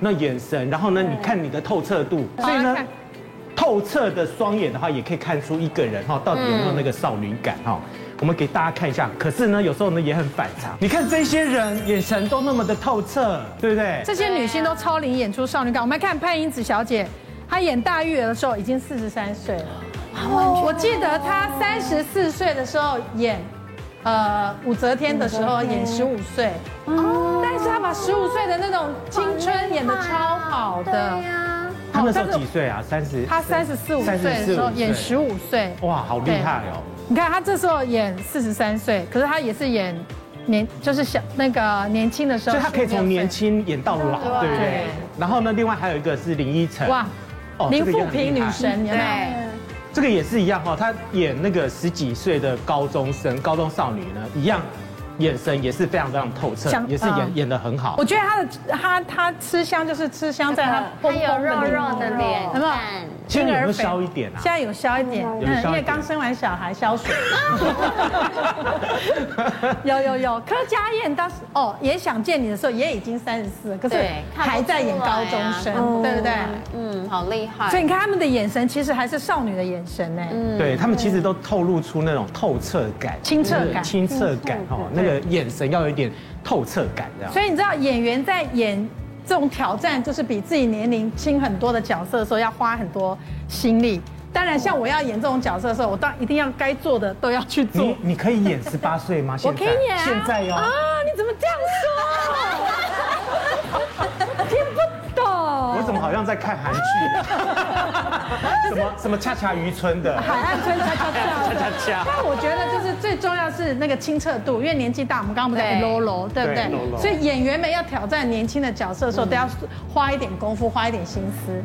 那眼神，然后呢，你看你的透彻度，所以呢，透彻的双眼的话，也可以看出一个人哈到底有没有那个少女感哈。我们给大家看一下，可是呢，有时候呢也很反常。你看这些人眼神都那么的透彻，对不对？这些女星都超龄演出少女感。我们来看潘迎紫小姐，她演大玉儿的时候已经四十三岁了。我记得她三十四岁的时候演，呃，武则天的时候演十五岁。哦。十五岁的那种青春演的超好的。对呀。他那时候几岁啊？三十。他三十四五岁的时候演十五岁。哇，好厉害哦。你看他这时候演四十三岁，可是他也是演年，就是小那个年轻的时候，所以他可以从年轻演到老，对不对？然后呢，另外还有一个是林依晨，哇，哦林富平女神，对，这个也是一样哈，他演那个十几岁的高中生、高中少女呢，一样。眼神也是非常非常透彻，也是演演得很好。我觉得他的他他吃香就是吃香在他他有肉肉的脸，有没有？现在有没有消一点啊？现在有消一点，嗯，因为刚生完小孩消水。有有有，柯佳燕当时哦也想见你的时候也已经三十四，可是还在演高中生，对不对？嗯，好厉害。所以你看他们的眼神其实还是少女的眼神呢。嗯，对他们其实都透露出那种透彻感、清澈感、清澈感哦，那个。眼神要有一点透彻感，这样。所以你知道演员在演这种挑战，就是比自己年龄轻很多的角色的时候，要花很多心力。当然，像我要演这种角色的时候，我当然一定要该做的都要去做。你你可以演十八岁吗？我可以演。现在哟。啊，你怎么这样在看韩剧？什么什么恰恰渔村的海岸村恰恰恰恰恰，但我觉得就是最重要是那个清澈度，因为年纪大，我们刚刚不是在 Lolo 对不对？所以演员们要挑战年轻的角色的时候，都要花一点功夫，花一点心思。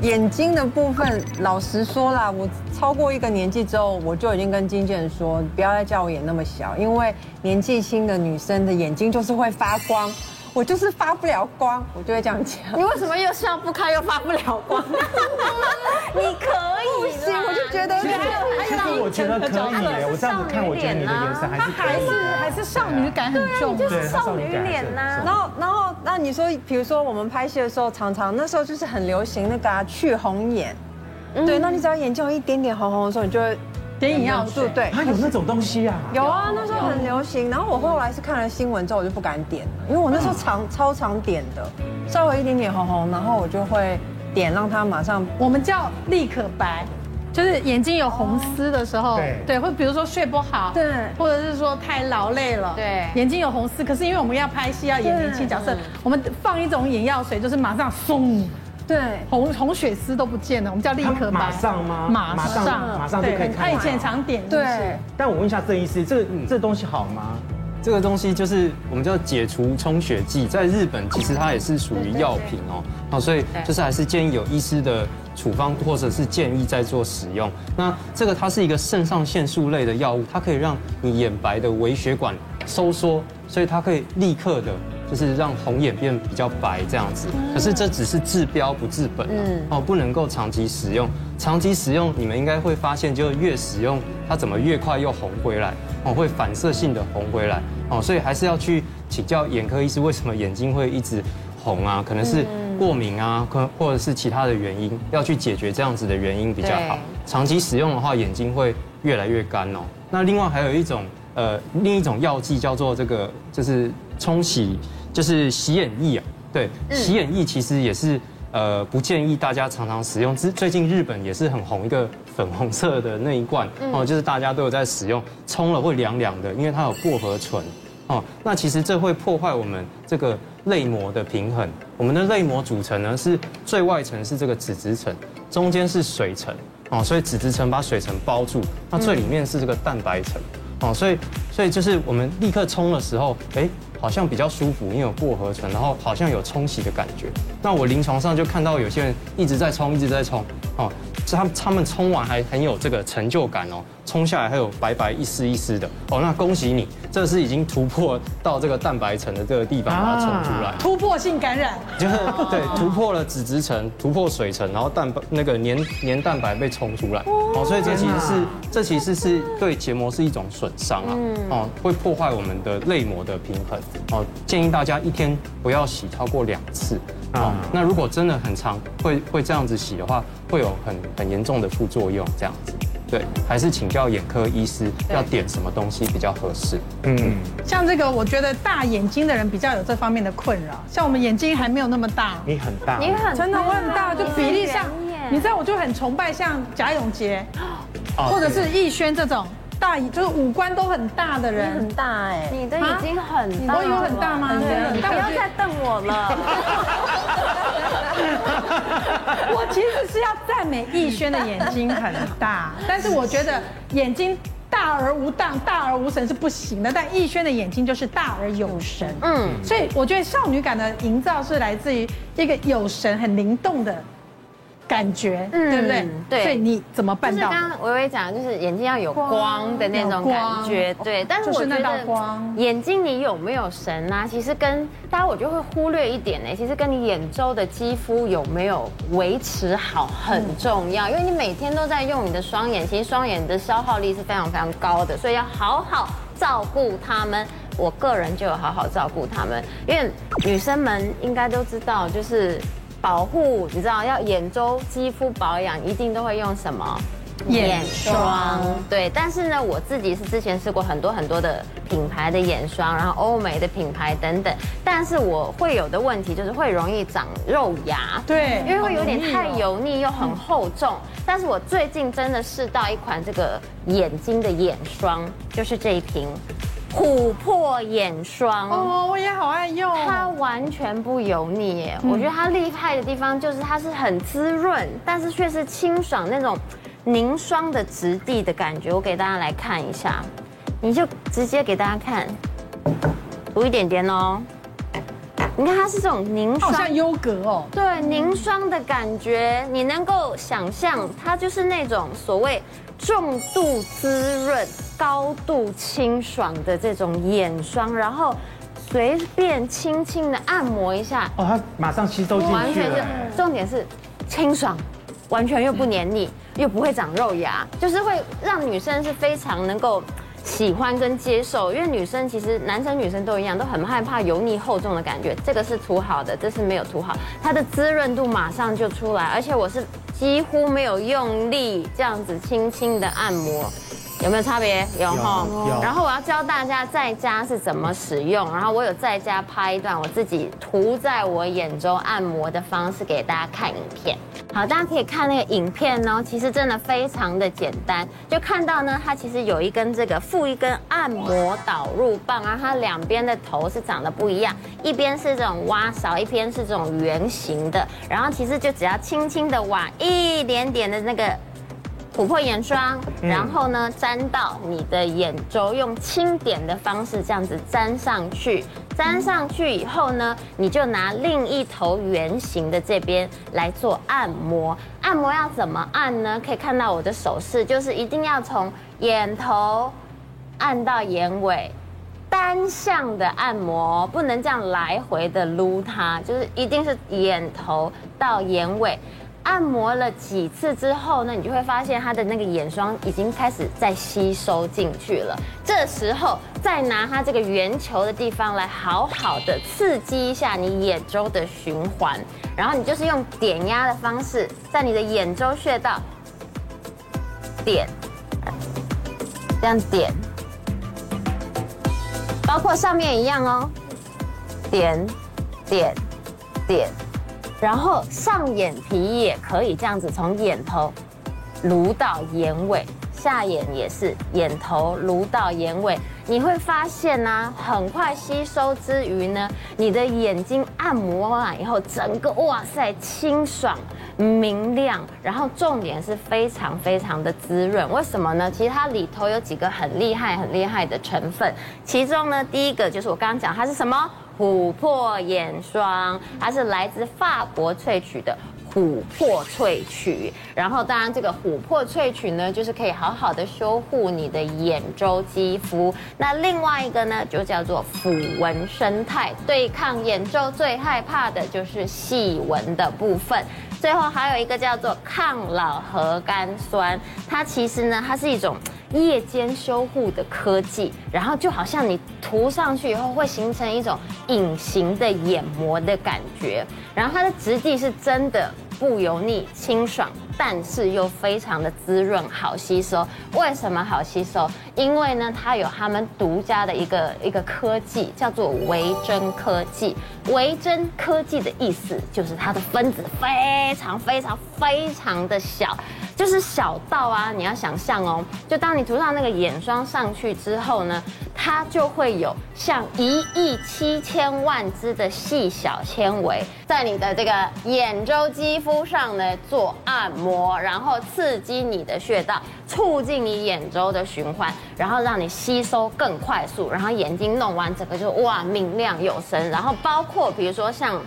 眼睛的部分，老实说啦，我超过一个年纪之后，我就已经跟经纪人说，不要再叫我演那么小，因为年纪轻的女生的眼睛就是会发光。我就是发不了光，我就会这样讲。你为什么又笑不开又发不了光？你可以，不行，我就觉得。其实我觉得可以耶，我这样子看，我觉得你的眼神还是还是还是少女感很重，对，就是少女脸呐。然后然后那你说，比如说我们拍戏的时候，常常那时候就是很流行那个去红眼，对，那你只要眼睛有一点点红红的时候，你就会。点眼药水，对，它有那种东西啊？有啊，那时候很流行。然后我后来是看了新闻之后，我就不敢点了，因为我那时候常超常点的，稍微一点点红红，然后我就会点，让它马上。我们叫立可白，就是眼睛有红丝的时候，对，对，或比如说睡不好，对，或者是说太劳累了，对，眼睛有红丝。可是因为我们要拍戏，要演年轻角色，我们放一种眼药水，就是马上松。对，红红血丝都不见了，我们叫立可白。马上吗？马上，马上就可以看。他以前常点。对。但我问一下郑医师，这个这个东西好吗？这个东西就是我们叫解除充血剂，在日本其实它也是属于药品哦。好，所以就是还是建议有医师的处方或者是建议在做使用。那这个它是一个肾上腺素类的药物，它可以让你眼白的微血管收缩，所以它可以立刻的。就是让红眼变比较白这样子，可是这只是治标不治本，嗯，哦，不能够长期使用。长期使用，你们应该会发现，就越使用它怎么越快又红回来，哦，会反射性的红回来，哦，所以还是要去请教眼科医师，为什么眼睛会一直红啊？可能是过敏啊，可或者是其他的原因，要去解决这样子的原因比较好。长期使用的话，眼睛会越来越干哦。那另外还有一种，呃，另一种药剂叫做这个，就是冲洗。就是洗眼液啊，对，洗眼液其实也是呃不建议大家常常使用。之最近日本也是很红一个粉红色的那一罐哦，就是大家都有在使用，冲了会凉凉的，因为它有薄荷醇哦。那其实这会破坏我们这个泪膜的平衡。我们的泪膜组成呢是最外层是这个脂质层，中间是水层哦，所以脂质层把水层包住，那最里面是这个蛋白层哦，所以所以就是我们立刻冲的时候，哎。好像比较舒服，因为有过河醇，然后好像有冲洗的感觉。那我临床上就看到有些人一直在冲，一直在冲，哦，是他他们冲完还很有这个成就感哦。冲下来还有白白一丝一丝的哦，那恭喜你，这是已经突破到这个蛋白层的这个地方把它冲出来，突破性感染，就是对，突破了脂质层，突破水层，然后蛋白那个黏黏蛋白被冲出来，哦，所以这其实是这其实是对结膜是一种损伤啊，哦，会破坏我们的泪膜的平衡。哦，建议大家一天不要洗超过两次。啊，那如果真的很长，会会这样子洗的话，会有很很严重的副作用，这样子。对，还是请教眼科医师要点什么东西比较合适。嗯，像这个，我觉得大眼睛的人比较有这方面的困扰。像我们眼睛还没有那么大，你很大，你很真的我很大，就比例上，你知道我就很崇拜像贾永杰，或者是逸轩这种大，就是五官都很大的人。很大哎，你的眼睛很大，我有很大吗？你不要再瞪我了。我其实是要赞美逸轩的眼睛很大，但是我觉得眼睛大而无当、大而无神是不行的。但逸轩的眼睛就是大而有神，嗯，所以我觉得少女感的营造是来自于一个有神、很灵动的。感觉，嗯，对不对？对，所以你怎么办到？就是刚刚薇薇讲，就是眼睛要有光的那种感觉，对。但是我觉得眼睛你有没有神啊？其实跟大家我就会忽略一点呢。其实跟你眼周的肌肤有没有维持好很重要，因为你每天都在用你的双眼，其实双眼的消耗力是非常非常高的，所以要好好照顾他们。我个人就有好好照顾他们，因为女生们应该都知道，就是。保护，你知道要眼周肌肤保养，一定都会用什么？眼霜。对，但是呢，我自己是之前试过很多很多的品牌的眼霜，然后欧美的品牌等等，但是我会有的问题就是会容易长肉芽。对，因为会有点太油腻又很厚重。但是我最近真的试到一款这个眼睛的眼霜，就是这一瓶。琥珀眼霜哦，我也好爱用。它完全不油腻耶，我觉得它厉害的地方就是它是很滋润，但是却是清爽那种凝霜的质地的感觉。我给大家来看一下，你就直接给大家看，涂一点点哦。你看它是这种凝霜，好像优格哦。对，凝霜的感觉，你能够想象它就是那种所谓重度滋润。高度清爽的这种眼霜，然后随便轻轻的按摩一下，哦，它马上吸收进去了。完全是，重点是清爽，完全又不黏腻，又不会长肉芽，就是会让女生是非常能够喜欢跟接受。因为女生其实男生女生都一样，都很害怕油腻厚重的感觉。这个是涂好的，这是没有涂好，它的滋润度马上就出来，而且我是几乎没有用力，这样子轻轻的按摩。有没有差别？有哈。然后我要教大家在家是怎么使用。然后我有在家拍一段我自己涂在我眼周按摩的方式给大家看影片。好，大家可以看那个影片哦，其实真的非常的简单。就看到呢，它其实有一根这个附一根按摩导入棒啊，它两边的头是长得不一样，一边是这种挖勺，一边是这种圆形的。然后其实就只要轻轻的挖一点点的那个。琥珀眼霜，然后呢，沾到你的眼周，用轻点的方式这样子沾上去。粘上去以后呢，你就拿另一头圆形的这边来做按摩。按摩要怎么按呢？可以看到我的手势，就是一定要从眼头按到眼尾，单向的按摩，不能这样来回的撸它，就是一定是眼头到眼尾。按摩了几次之后呢，你就会发现它的那个眼霜已经开始在吸收进去了。这时候再拿它这个圆球的地方来好好的刺激一下你眼周的循环，然后你就是用点压的方式，在你的眼周穴道点，这样点，包括上面一样哦，点点点。然后上眼皮也可以这样子，从眼头撸到眼尾，下眼也是眼头撸到眼尾。你会发现呢、啊，很快吸收之余呢，你的眼睛按摩完以后，整个哇塞清爽明亮，然后重点是非常非常的滋润。为什么呢？其实它里头有几个很厉害很厉害的成分，其中呢，第一个就是我刚刚讲它是什么？琥珀眼霜，它是来自法国萃取的琥珀萃取，然后当然这个琥珀萃取呢，就是可以好好的修护你的眼周肌肤。那另外一个呢，就叫做抚纹生态，对抗眼周最害怕的就是细纹的部分。最后还有一个叫做抗老核苷酸，它其实呢，它是一种夜间修护的科技，然后就好像你涂上去以后会形成一种隐形的眼膜的感觉，然后它的质地是真的不油腻、清爽。但是又非常的滋润，好吸收。为什么好吸收？因为呢，它有他们独家的一个一个科技，叫做维珍科技。维珍科技的意思就是它的分子非常非常非常的小，就是小到啊，你要想象哦，就当你涂上那个眼霜上去之后呢，它就会有像一亿七千万只的细小纤维在你的这个眼周肌肤上呢做按摩。膜，然后刺激你的穴道，促进你眼周的循环，然后让你吸收更快速，然后眼睛弄完整个就哇明亮有神。然后包括比如说像。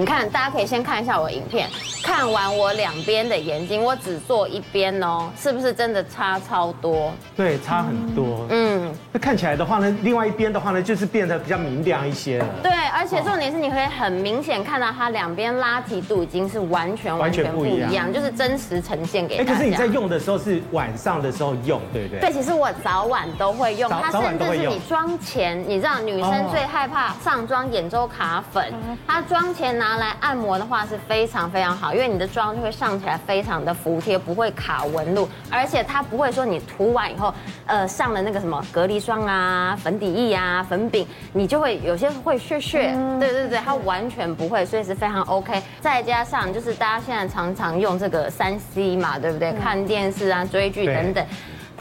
你看，大家可以先看一下我的影片，看完我两边的眼睛，我只做一边哦，是不是真的差超多？对，差很多。嗯，那看起来的话呢，另外一边的话呢，就是变得比较明亮一些了。对，而且重点是你可以很明显看到它两边拉提度已经是完全完全不一样，就是真实呈现给大家。可是你在用的时候是晚上的时候用，对不对？对，其实我早晚都会用，它甚至是你妆前，你知道女生最害怕上妆眼周卡粉，它妆前拿。拿来按摩的话是非常非常好，因为你的妆就会上起来非常的服帖，不会卡纹路，而且它不会说你涂完以后，呃，上了那个什么隔离霜啊、粉底液啊、粉饼，你就会有些会屑屑。对对对，它完全不会，所以是非常 OK。再加上就是大家现在常常用这个三 C 嘛，对不对？看电视啊、追剧等等。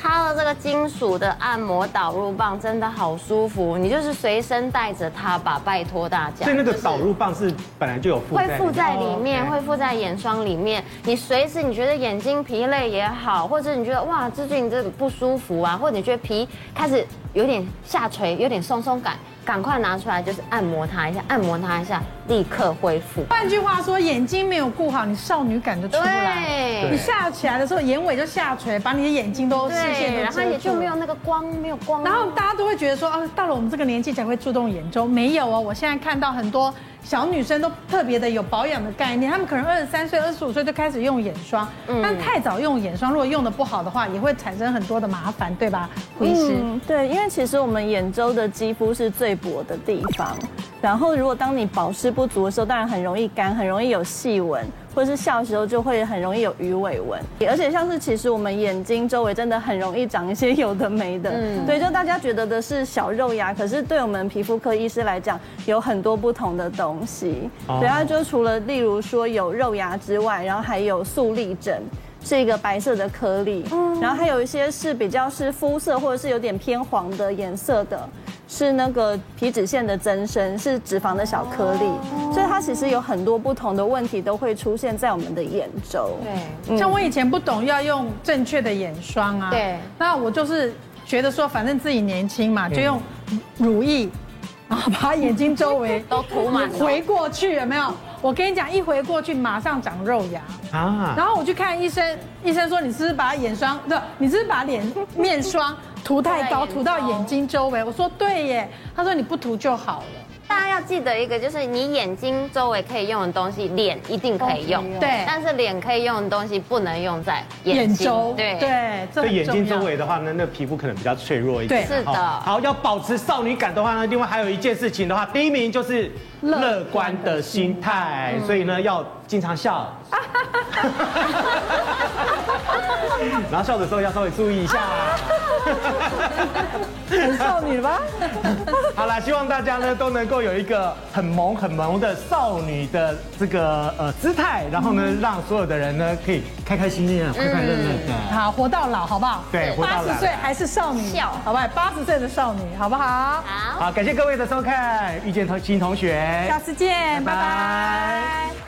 它的这个金属的按摩导入棒真的好舒服，你就是随身带着它吧，拜托大家。所以那个导入棒是本来就有附会附在里面，会附在眼霜里面。你随时你觉得眼睛疲累也好，或者你觉得哇最近这个不舒服啊，或者你觉得皮开始有点下垂，有点松松感。赶快拿出来，就是按摩它一下，按摩它一下，立刻恢复。换句话说，眼睛没有顾好，你少女感就出不来。对，你下起来的时候，眼尾就下垂，把你的眼睛都视线然后也就没有那个光，没有光。然后大家都会觉得说，哦，到了我们这个年纪才会注重眼周，没有哦。我现在看到很多。小女生都特别的有保养的概念，她们可能二十三岁、二十五岁就开始用眼霜，但太早用眼霜，如果用的不好的话，也会产生很多的麻烦，对吧？胡医师，嗯，对，因为其实我们眼周的肌肤是最薄的地方，然后如果当你保湿不足的时候，当然很容易干，很容易有细纹。或者是笑的时候就会很容易有鱼尾纹，而且像是其实我们眼睛周围真的很容易长一些有的没的，嗯，对，就大家觉得的是小肉芽，可是对我们皮肤科医师来讲，有很多不同的东西，对，它就除了例如说有肉芽之外，然后还有粟粒疹，是一个白色的颗粒，然后还有一些是比较是肤色或者是有点偏黄的颜色的。是那个皮脂腺的增生，是脂肪的小颗粒，所以它其实有很多不同的问题都会出现在我们的眼周。对，像我以前不懂要用正确的眼霜啊，对，那我就是觉得说，反正自己年轻嘛，就用乳液，然后把眼睛周围 都涂满，回过去有没有？我跟你讲，一回过去马上长肉芽。啊！然后我去看医生，医生说你是不是把眼霜，对，你是不是把脸面霜涂太高，涂到眼睛周围？我说对耶，他说你不涂就好了。大家要记得一个，就是你眼睛周围可以用的东西，脸一定可以用。对，但是脸可以用的东西不能用在眼周。对对，这眼睛周围的话呢，那皮肤可能比较脆弱一点。对，是的。好，要保持少女感的话呢，另外还有一件事情的话，第一名就是乐观的心态，所以呢要经常笑。然后笑的时候要稍微注意一下。很少女吧？好了，希望大家呢都能够有一个很萌很萌的少女的这个呃姿态，然后呢让所有的人呢可以开开心心的、快快乐乐的。好，活到老，好不好？对，八十岁还是少女，笑，好不好？八十岁的少女，好不好？好，好，感谢各位的收看，遇见同新同学，下次见，拜拜。